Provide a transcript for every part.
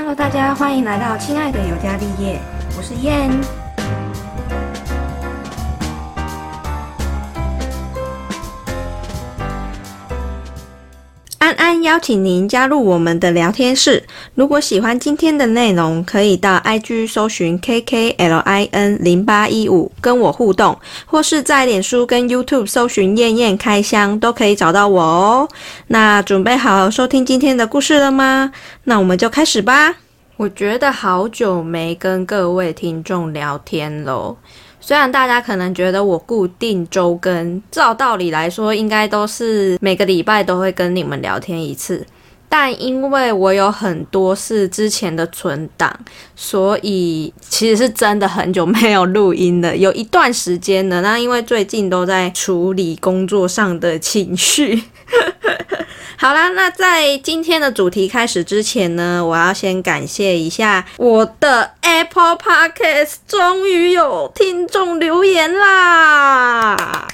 Hello，大家欢迎来到亲爱的尤加利叶，我是燕。邀请您加入我们的聊天室。如果喜欢今天的内容，可以到 IG 搜寻 KKLIN 零八一五跟我互动，或是在脸书跟 YouTube 搜寻燕燕开箱，都可以找到我哦。那准备好收听今天的故事了吗？那我们就开始吧。我觉得好久没跟各位听众聊天喽。虽然大家可能觉得我固定周更，照道理来说应该都是每个礼拜都会跟你们聊天一次，但因为我有很多是之前的存档，所以其实是真的很久没有录音了，有一段时间了。那因为最近都在处理工作上的情绪。好啦，那在今天的主题开始之前呢，我要先感谢一下我的 Apple Podcast，终于有听众留言啦！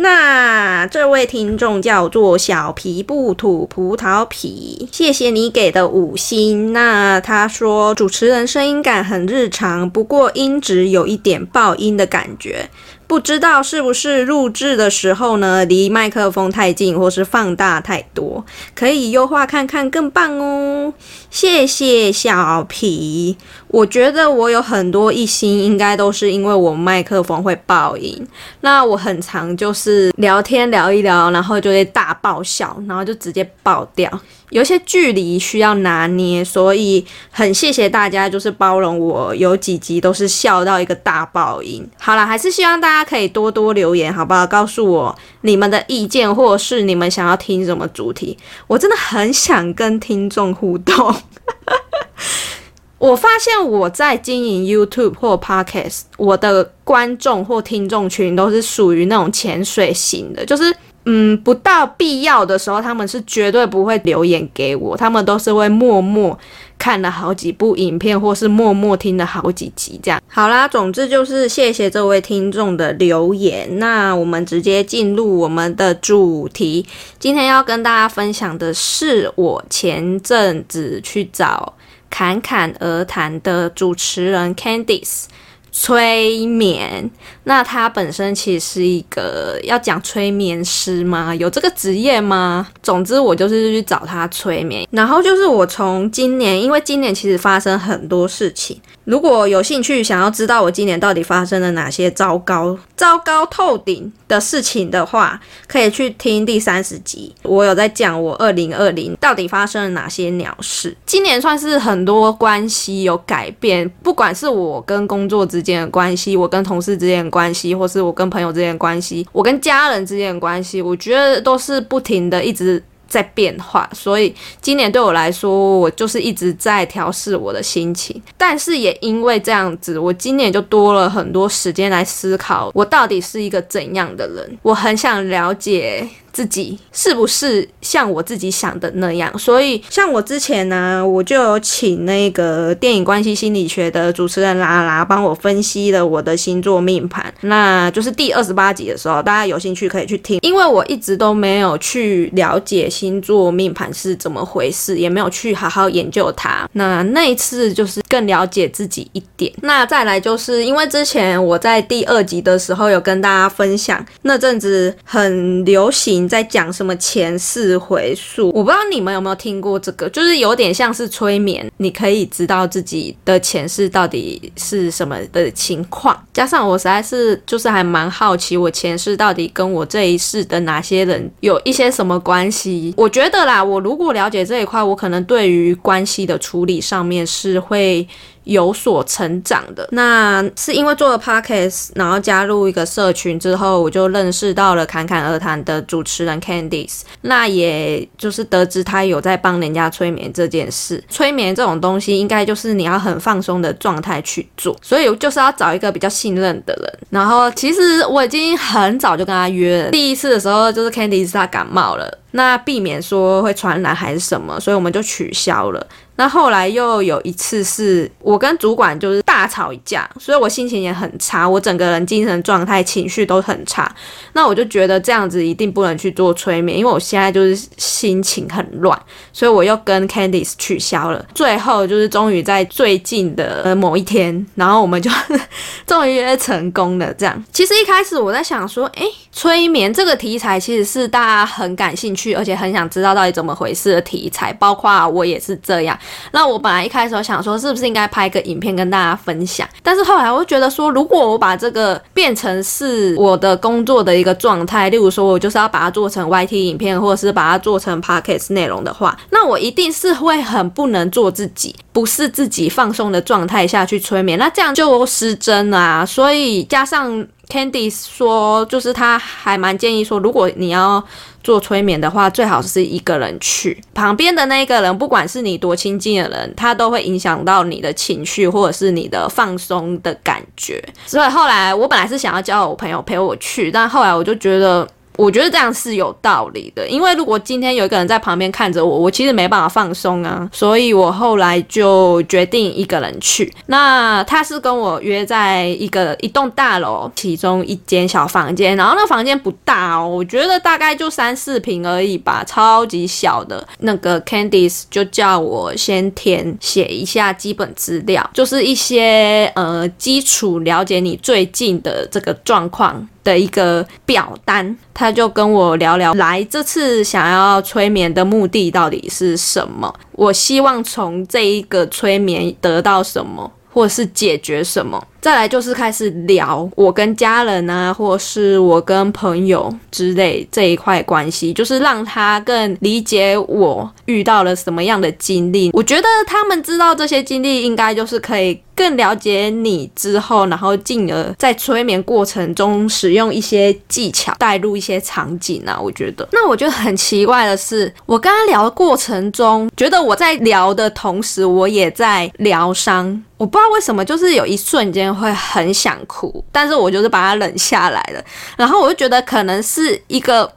那这位听众叫做小皮不吐葡萄皮，谢谢你给的五星。那他说主持人声音感很日常，不过音质有一点爆音的感觉。不知道是不是录制的时候呢，离麦克风太近，或是放大太多，可以优化看看更棒哦。谢谢小皮，我觉得我有很多一星，应该都是因为我麦克风会爆音。那我很常就是聊天聊一聊，然后就会大爆笑，然后就直接爆掉。有些距离需要拿捏，所以很谢谢大家，就是包容我有几集都是笑到一个大爆音。好了，还是希望大家可以多多留言，好不好？告诉我你们的意见，或是你们想要听什么主题，我真的很想跟听众互动。我发现我在经营 YouTube 或 Podcast，我的观众或听众群都是属于那种潜水型的，就是嗯，不到必要的时候，他们是绝对不会留言给我，他们都是会默默看了好几部影片，或是默默听了好几集这样。好啦，总之就是谢谢这位听众的留言。那我们直接进入我们的主题，今天要跟大家分享的是我前阵子去找。侃侃而谈的主持人 Candice 催眠，那他本身其实是一个要讲催眠师吗？有这个职业吗？总之我就是去找他催眠，然后就是我从今年，因为今年其实发生很多事情。如果有兴趣想要知道我今年到底发生了哪些糟糕、糟糕透顶的事情的话，可以去听第三十集。我有在讲我二零二零到底发生了哪些鸟事。今年算是很多关系有改变，不管是我跟工作之间的关系，我跟同事之间的关系，或是我跟朋友之间的关系，我跟家人之间的关系，我觉得都是不停的一直。在变化，所以今年对我来说，我就是一直在调试我的心情。但是也因为这样子，我今年就多了很多时间来思考，我到底是一个怎样的人。我很想了解。自己是不是像我自己想的那样？所以像我之前呢，我就有请那个电影关系心理学的主持人拉拉帮我分析了我的星座命盘。那就是第二十八集的时候，大家有兴趣可以去听。因为我一直都没有去了解星座命盘是怎么回事，也没有去好好研究它。那那一次就是更了解自己一点。那再来就是因为之前我在第二集的时候有跟大家分享，那阵子很流行。在讲什么前世回溯？我不知道你们有没有听过这个，就是有点像是催眠，你可以知道自己的前世到底是什么的情况。加上我实在是就是还蛮好奇，我前世到底跟我这一世的哪些人有一些什么关系？我觉得啦，我如果了解这一块，我可能对于关系的处理上面是会。有所成长的，那是因为做了 podcast，然后加入一个社群之后，我就认识到了侃侃而谈的主持人 Candice，那也就是得知他有在帮人家催眠这件事。催眠这种东西，应该就是你要很放松的状态去做，所以就是要找一个比较信任的人。然后其实我已经很早就跟他约了，第一次的时候就是 Candice 他感冒了。那避免说会传染还是什么，所以我们就取消了。那后来又有一次是我跟主管就是大吵一架，所以我心情也很差，我整个人精神状态、情绪都很差。那我就觉得这样子一定不能去做催眠，因为我现在就是心情很乱，所以我又跟 Candice 取消了。最后就是终于在最近的某一天，然后我们就 终于约成功了。这样，其实一开始我在想说，诶，催眠这个题材其实是大家很感兴趣，而且很想知道到底怎么回事的题材，包括我也是这样。那我本来一开始想说，是不是应该拍个影片跟大家分享？但是后来我就觉得说，如果我把这个变成是我的工作的一个状态，例如说我就是要把它做成 YT 影片，或者是把它做成 Podcast 内容的话，那我一定是会很不能做自己，不是自己放松的状态下去催眠，那这样就失真啊。所以加上 Candy 说，就是他还蛮建议说，如果你要。做催眠的话，最好是一个人去，旁边的那个人，不管是你多亲近的人，他都会影响到你的情绪或者是你的放松的感觉。所以后来我本来是想要叫我朋友陪我去，但后来我就觉得。我觉得这样是有道理的，因为如果今天有一个人在旁边看着我，我其实没办法放松啊，所以我后来就决定一个人去。那他是跟我约在一个一栋大楼其中一间小房间，然后那房间不大哦，我觉得大概就三四平而已吧，超级小的。那个 Candice 就叫我先填写一下基本资料，就是一些呃基础了解你最近的这个状况。的一个表单，他就跟我聊聊，来这次想要催眠的目的到底是什么？我希望从这一个催眠得到什么，或是解决什么？再来就是开始聊我跟家人啊，或是我跟朋友之类这一块关系，就是让他更理解我遇到了什么样的经历。我觉得他们知道这些经历，应该就是可以更了解你之后，然后进而在催眠过程中使用一些技巧，带入一些场景啊。我觉得，那我觉得很奇怪的是，我跟他聊的过程中，觉得我在聊的同时，我也在疗伤。我不知道为什么，就是有一瞬间。会很想哭，但是我就是把它忍下来了。然后我就觉得可能是一个。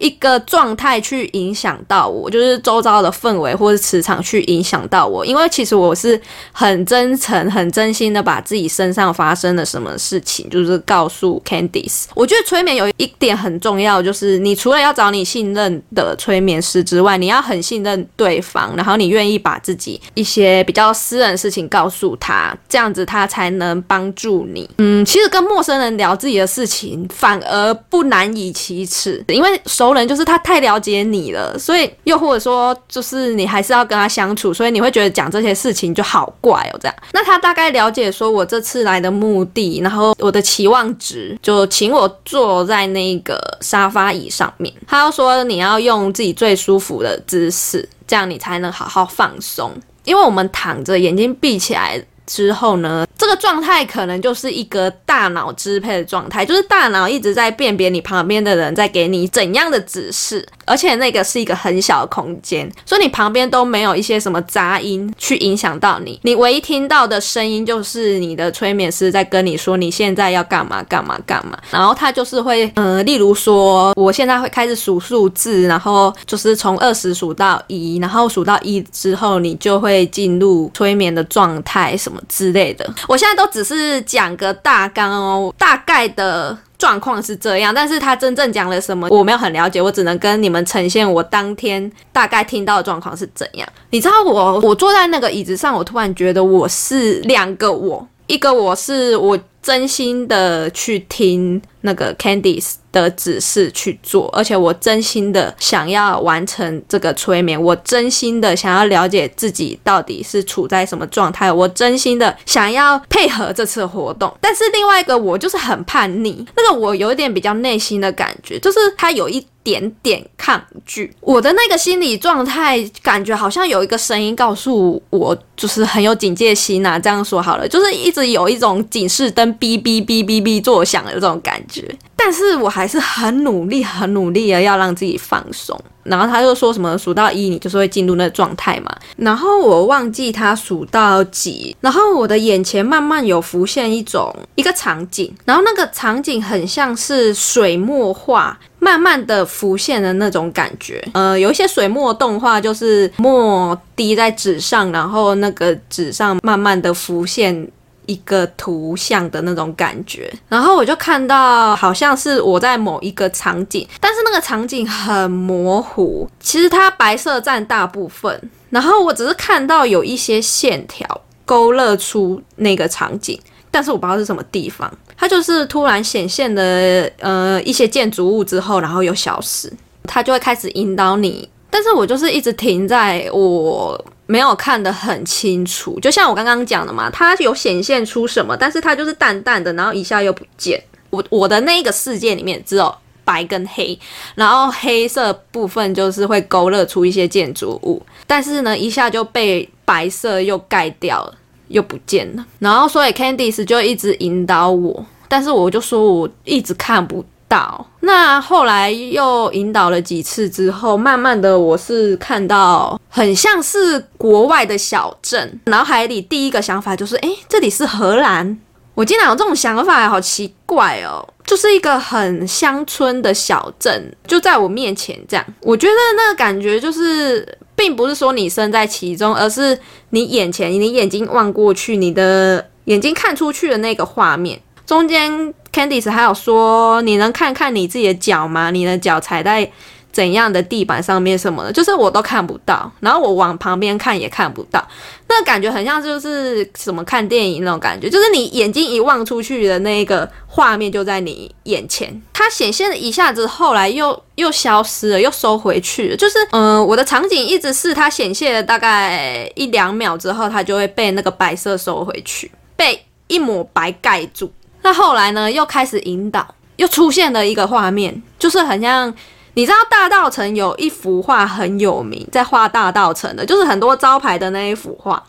一个状态去影响到我，就是周遭的氛围或者磁场去影响到我。因为其实我是很真诚、很真心的把自己身上发生了什么事情，就是告诉 Candice。我觉得催眠有一点很重要，就是你除了要找你信任的催眠师之外，你要很信任对方，然后你愿意把自己一些比较私人的事情告诉他，这样子他才能帮助你。嗯，其实跟陌生人聊自己的事情反而不难以启齿，因为熟。人就是他太了解你了，所以又或者说就是你还是要跟他相处，所以你会觉得讲这些事情就好怪哦。这样，那他大概了解说我这次来的目的，然后我的期望值，就请我坐在那个沙发椅上面。他要说你要用自己最舒服的姿势，这样你才能好好放松。因为我们躺着，眼睛闭起来。之后呢，这个状态可能就是一个大脑支配的状态，就是大脑一直在辨别你旁边的人在给你怎样的指示，而且那个是一个很小的空间，所以你旁边都没有一些什么杂音去影响到你，你唯一听到的声音就是你的催眠师在跟你说你现在要干嘛干嘛干嘛，然后他就是会，呃，例如说我现在会开始数数字，然后就是从二十数到一，然后数到一之后你就会进入催眠的状态什么。之类的，我现在都只是讲个大纲哦，大概的状况是这样，但是他真正讲了什么，我没有很了解，我只能跟你们呈现我当天大概听到的状况是怎样。你知道我，我坐在那个椅子上，我突然觉得我是两个我，一个我是我真心的去听那个 Candice。的指示去做，而且我真心的想要完成这个催眠，我真心的想要了解自己到底是处在什么状态，我真心的想要配合这次活动。但是另外一个我就是很叛逆，那个我有一点比较内心的感觉，就是他有一点点抗拒我的那个心理状态，感觉好像有一个声音告诉我，就是很有警戒心呐。这样说好了，就是一直有一种警示灯哔哔哔哔哔作响的这种感觉。但是我还是很努力、很努力的要让自己放松。然后他就说什么数到一，你就是会进入那个状态嘛。然后我忘记他数到几，然后我的眼前慢慢有浮现一种一个场景，然后那个场景很像是水墨画慢慢的浮现的那种感觉。呃，有一些水墨动画，就是墨滴在纸上，然后那个纸上慢慢的浮现一个图像的那种感觉。然后我就看到好像是我在某一个场景，但是那个场景很模糊，其实它白色占大部分，然后我只是看到有一些线条勾勒出那个场景。但是我不知道是什么地方，它就是突然显现的呃一些建筑物之后，然后又消失，它就会开始引导你。但是我就是一直停在我没有看得很清楚，就像我刚刚讲的嘛，它有显现出什么，但是它就是淡淡的，然后一下又不见。我我的那个世界里面只有白跟黑，然后黑色部分就是会勾勒出一些建筑物，但是呢一下就被白色又盖掉了。又不见了，然后所以 Candice 就一直引导我，但是我就说我一直看不到。那后来又引导了几次之后，慢慢的我是看到很像是国外的小镇，脑海里第一个想法就是，哎，这里是荷兰。我竟然有这种想法，好奇怪哦！就是一个很乡村的小镇，就在我面前这样。我觉得那个感觉就是。并不是说你身在其中，而是你眼前，你眼睛望过去，你的眼睛看出去的那个画面。中间，Candice 还有说，你能看看你自己的脚吗？你的脚踩在。怎样的地板上面什么的，就是我都看不到，然后我往旁边看也看不到，那感觉很像就是什么看电影那种感觉，就是你眼睛一望出去的那个画面就在你眼前，它显现了一下子，后来又又消失了，又收回去了，就是嗯，我的场景一直是它显现了大概一两秒之后，它就会被那个白色收回去，被一抹白盖住。那后来呢，又开始引导，又出现了一个画面，就是很像。你知道大道城有一幅画很有名，在画大道城的，就是很多招牌的那一幅画，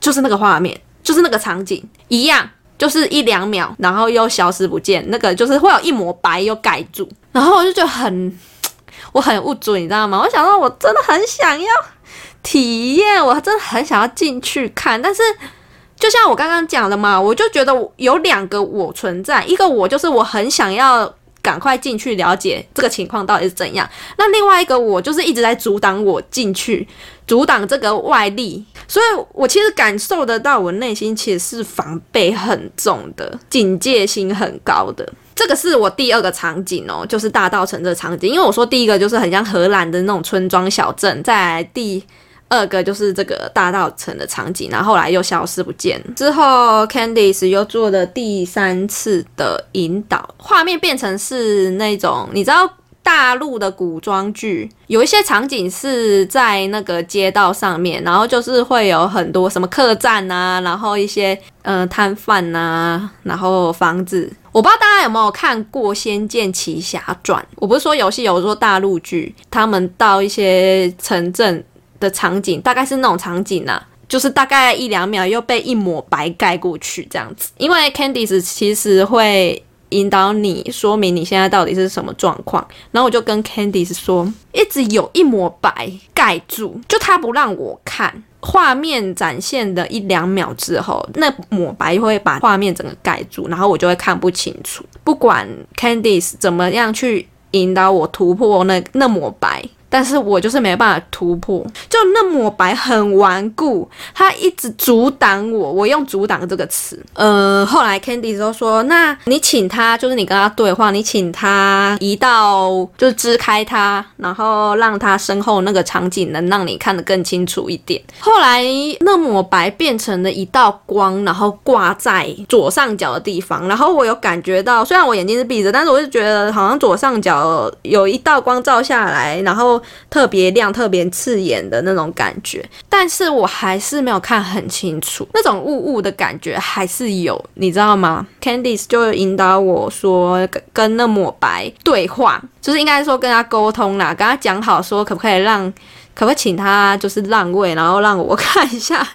就是那个画面，就是那个场景一样，就是一两秒，然后又消失不见，那个就是会有一抹白又盖住，然后我就觉得很，我很无助，你知道吗？我想到我真的很想要体验，我真的很想要进去看，但是就像我刚刚讲的嘛，我就觉得有两个我存在，一个我就是我很想要。赶快进去了解这个情况到底是怎样。那另外一个我就是一直在阻挡我进去，阻挡这个外力，所以我其实感受得到我内心其实是防备很重的，警戒心很高的。这个是我第二个场景哦，就是大道城这场景。因为我说第一个就是很像荷兰的那种村庄小镇，在第。二个就是这个大道城的场景，然后后来又消失不见。之后，Candice 又做了第三次的引导，画面变成是那种你知道大陆的古装剧，有一些场景是在那个街道上面，然后就是会有很多什么客栈啊，然后一些呃摊贩呐，然后房子。我不知道大家有没有看过《仙剑奇侠传》，我不是说游戏，有说大陆剧，他们到一些城镇。的场景大概是那种场景呐，就是大概一两秒又被一抹白盖过去这样子。因为 Candice 其实会引导你说明你现在到底是什么状况，然后我就跟 Candice 说，一直有一抹白盖住，就他不让我看画面展现的一两秒之后，那抹白会把画面整个盖住，然后我就会看不清楚。不管 Candice 怎么样去引导我突破那那抹白。但是我就是没办法突破，就那抹白很顽固，他一直阻挡我。我用“阻挡”这个词。呃，后来 Candy 都说：“那你请他，就是你跟他对话，你请他移到，就是支开他，然后让他身后那个场景能让你看得更清楚一点。”后来那抹白变成了一道光，然后挂在左上角的地方。然后我有感觉到，虽然我眼睛是闭着，但是我就觉得好像左上角有一道光照下来，然后。特别亮、特别刺眼的那种感觉，但是我还是没有看很清楚，那种雾雾的感觉还是有，你知道吗？Candice 就引导我说跟那抹白对话，就是应该说跟他沟通啦，跟他讲好说可不可以让，可不请他就是让位，然后让我看一下。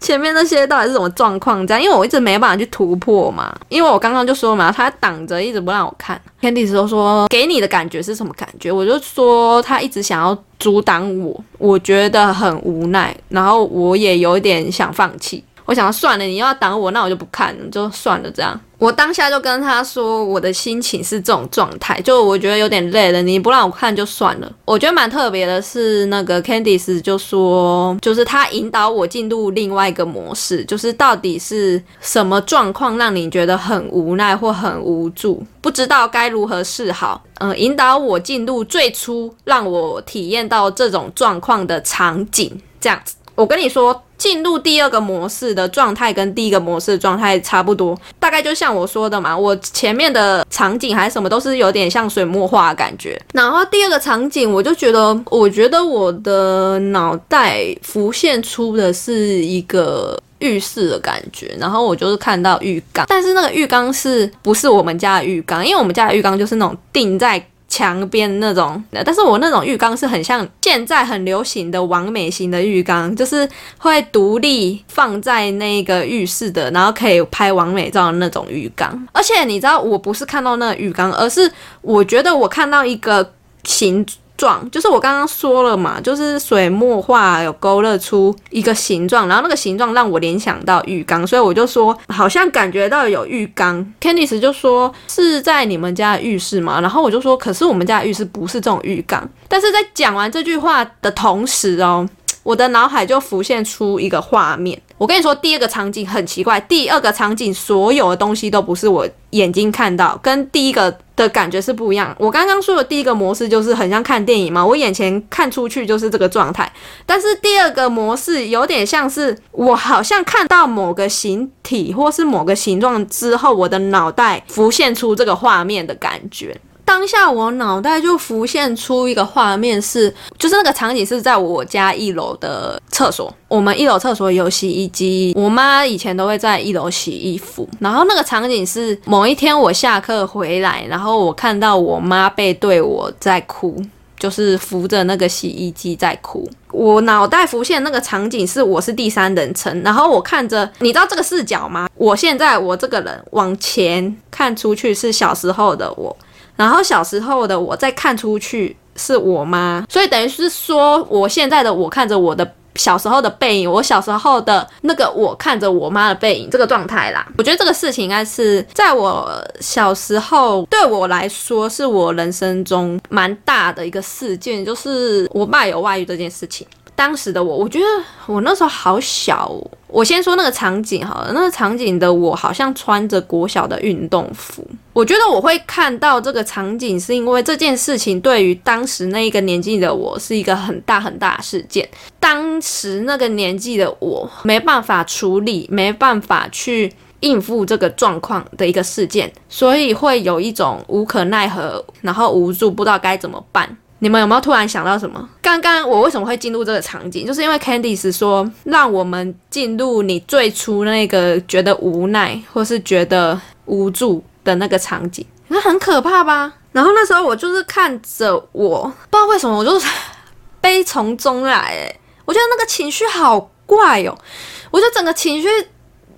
前面那些到底是什么状况？这样，因为我一直没办法去突破嘛。因为我刚刚就说嘛，他挡着，一直不让我看。天地都说给你的感觉是什么感觉？我就说他一直想要阻挡我，我觉得很无奈，然后我也有点想放弃。我想算了，你要挡我，那我就不看了，就算了这样。我当下就跟他说，我的心情是这种状态，就我觉得有点累了，你不让我看就算了。我觉得蛮特别的是，那个 Candice 就说，就是他引导我进入另外一个模式，就是到底是什么状况让你觉得很无奈或很无助，不知道该如何是好。嗯，引导我进入最初让我体验到这种状况的场景，这样子。我跟你说。进入第二个模式的状态跟第一个模式的状态差不多，大概就像我说的嘛，我前面的场景还是什么都是有点像水墨画的感觉。然后第二个场景，我就觉得，我觉得我的脑袋浮现出的是一个浴室的感觉，然后我就是看到浴缸，但是那个浴缸是不是我们家的浴缸？因为我们家的浴缸就是那种定在。墙边那种，但是我那种浴缸是很像现在很流行的完美型的浴缸，就是会独立放在那个浴室的，然后可以拍完美照的那种浴缸。而且你知道，我不是看到那个浴缸，而是我觉得我看到一个形。状就是我刚刚说了嘛，就是水墨画有勾勒出一个形状，然后那个形状让我联想到浴缸，所以我就说好像感觉到有浴缸。Candice 就说是在你们家的浴室嘛，然后我就说可是我们家的浴室不是这种浴缸。但是在讲完这句话的同时哦，我的脑海就浮现出一个画面。我跟你说，第二个场景很奇怪。第二个场景所有的东西都不是我眼睛看到，跟第一个的感觉是不一样。我刚刚说的第一个模式就是很像看电影嘛，我眼前看出去就是这个状态。但是第二个模式有点像是我好像看到某个形体或是某个形状之后，我的脑袋浮现出这个画面的感觉。当下我脑袋就浮现出一个画面，是就是那个场景是在我家一楼的厕所。我们一楼厕所有洗衣机，我妈以前都会在一楼洗衣服。然后那个场景是某一天我下课回来，然后我看到我妈背对我在哭，就是扶着那个洗衣机在哭。我脑袋浮现那个场景是我是第三人称，然后我看着，你知道这个视角吗？我现在我这个人往前看出去是小时候的我。然后小时候的我再看出去是我妈，所以等于是说我现在的我看着我的小时候的背影，我小时候的那个我看着我妈的背影这个状态啦。我觉得这个事情应该是在我小时候对我来说是我人生中蛮大的一个事件，就是我爸有外遇这件事情。当时的我，我觉得我那时候好小。我先说那个场景好了，那个场景的我好像穿着国小的运动服。我觉得我会看到这个场景，是因为这件事情对于当时那一个年纪的我是一个很大很大的事件。当时那个年纪的我没办法处理，没办法去应付这个状况的一个事件，所以会有一种无可奈何，然后无助，不知道该怎么办。你们有没有突然想到什么？刚刚我为什么会进入这个场景？就是因为 Candice 说让我们进入你最初那个觉得无奈或是觉得无助的那个场景，那很可怕吧？然后那时候我就是看着我，不知道为什么我就是悲从中来，哎，我觉得那个情绪好怪哦，我觉得整个情绪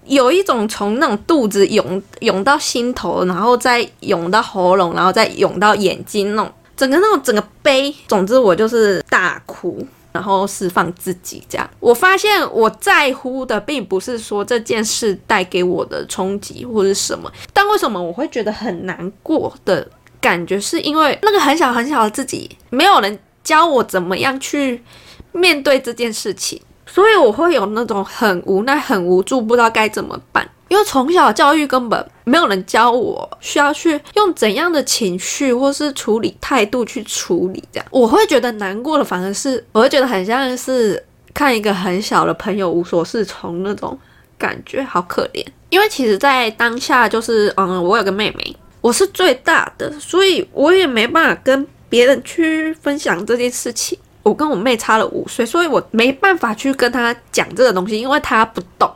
有一种从那种肚子涌涌到心头，然后再涌到喉咙，然后再涌到眼睛那种。整个那种整个悲，总之我就是大哭，然后释放自己这样。我发现我在乎的并不是说这件事带给我的冲击或者什么，但为什么我会觉得很难过的感觉，是因为那个很小很小的自己，没有人教我怎么样去面对这件事情，所以我会有那种很无奈、很无助，不知道该怎么办。因为从小教育根本没有人教我需要去用怎样的情绪或是处理态度去处理，这样我会觉得难过的，反而是我会觉得很像是看一个很小的朋友无所适从那种感觉，好可怜。因为其实，在当下就是嗯，我有个妹妹，我是最大的，所以我也没办法跟别人去分享这件事情。我跟我妹差了五岁，所以我没办法去跟她讲这个东西，因为她不懂。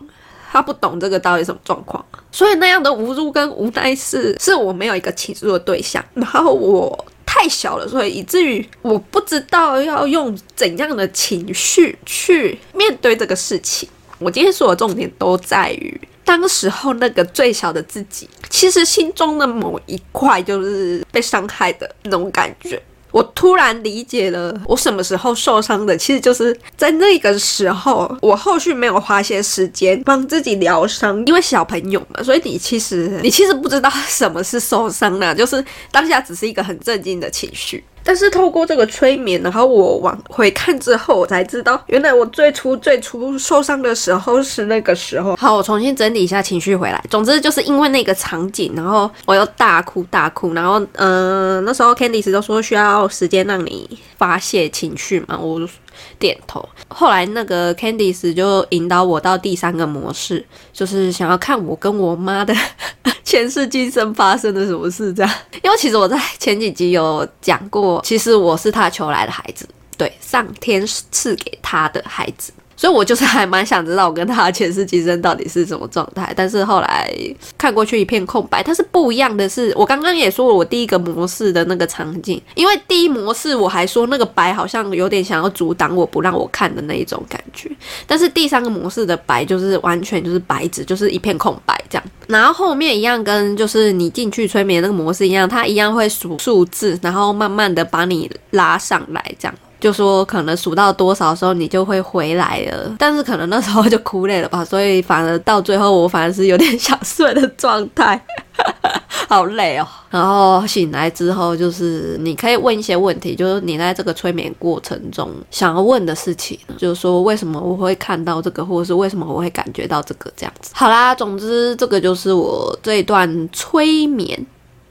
他不懂这个到底什么状况，所以那样的无助跟无奈是是我没有一个倾诉的对象，然后我太小了，所以以至于我不知道要用怎样的情绪去面对这个事情。我今天说的重点都在于当时候那个最小的自己，其实心中的某一块就是被伤害的那种感觉。我突然理解了我什么时候受伤的，其实就是在那个时候，我后续没有花些时间帮自己疗伤，因为小朋友嘛，所以你其实你其实不知道什么是受伤呢，就是当下只是一个很震惊的情绪。但是透过这个催眠，然后我往回看之后，我才知道，原来我最初最初受伤的时候是那个时候。好，我重新整理一下情绪回来。总之就是因为那个场景，然后我又大哭大哭，然后嗯，那时候 Candice 都说需要时间让你发泄情绪嘛，我点头。后来那个 Candice 就引导我到第三个模式，就是想要看我跟我妈的。前世今生发生了什么事？这样，因为其实我在前几集有讲过，其实我是他求来的孩子，对，上天赐给他的孩子。所以，我就是还蛮想知道我跟他前世今生到底是什么状态。但是后来看过去一片空白。它是不一样的是，我刚刚也说了，我第一个模式的那个场景，因为第一模式我还说那个白好像有点想要阻挡我不让我看的那一种感觉。但是第三个模式的白就是完全就是白纸，就是一片空白这样。然后后面一样跟就是你进去催眠那个模式一样，它一样会数数字，然后慢慢的把你拉上来这样。就说可能数到多少时候你就会回来了，但是可能那时候就哭累了吧，所以反而到最后我反而是有点想睡的状态，好累哦。然后醒来之后，就是你可以问一些问题，就是你在这个催眠过程中想要问的事情，就是说为什么我会看到这个，或者是为什么我会感觉到这个这样子。好啦，总之这个就是我这一段催眠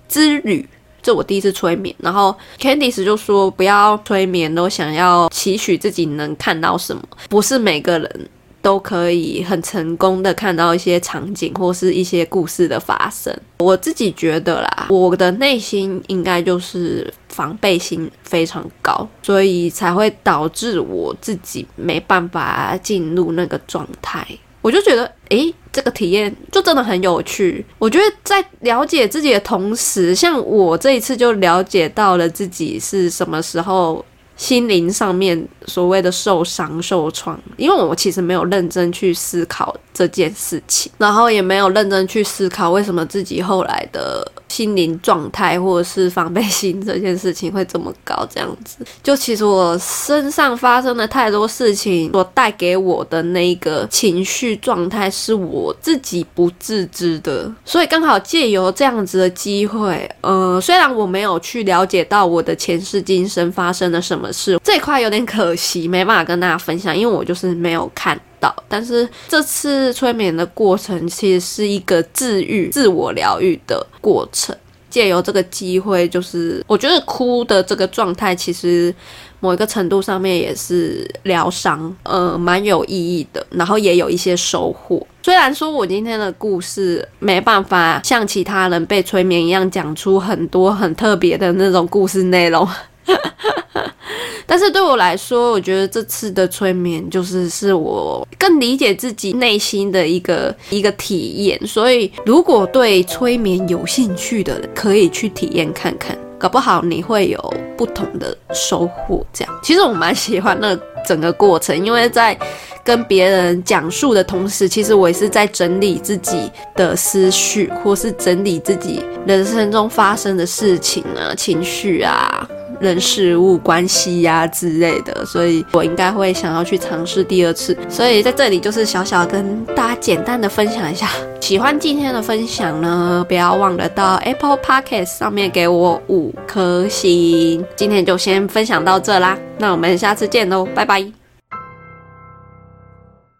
之旅。这我第一次催眠，然后 Candice 就说不要催眠，都想要期许自己能看到什么，不是每个人都可以很成功的看到一些场景或是一些故事的发生。我自己觉得啦，我的内心应该就是防备心非常高，所以才会导致我自己没办法进入那个状态。我就觉得，诶，这个体验就真的很有趣。我觉得在了解自己的同时，像我这一次就了解到了自己是什么时候。心灵上面所谓的受伤、受创，因为我其实没有认真去思考这件事情，然后也没有认真去思考为什么自己后来的心灵状态或者是防备心这件事情会这么高。这样子，就其实我身上发生的太多事情所带给我的那个情绪状态，是我自己不自知的。所以刚好借由这样子的机会，呃，虽然我没有去了解到我的前世今生发生了什么。事这块有点可惜，没办法跟大家分享，因为我就是没有看到。但是这次催眠的过程其实是一个治愈、自我疗愈的过程，借由这个机会，就是我觉得哭的这个状态，其实某一个程度上面也是疗伤，呃，蛮有意义的，然后也有一些收获。虽然说我今天的故事没办法像其他人被催眠一样讲出很多很特别的那种故事内容。但是对我来说，我觉得这次的催眠就是是我更理解自己内心的一个一个体验。所以，如果对催眠有兴趣的，可以去体验看看，搞不好你会有不同的收获。这样，其实我蛮喜欢那整个过程，因为在跟别人讲述的同时，其实我也是在整理自己的思绪，或是整理自己人生中发生的事情啊、情绪啊。人事物关系呀之类的，所以我应该会想要去尝试第二次。所以在这里就是小小跟大家简单的分享一下。喜欢今天的分享呢，不要忘了到 Apple Podcast 上面给我五颗星。今天就先分享到这啦，那我们下次见喽，拜拜。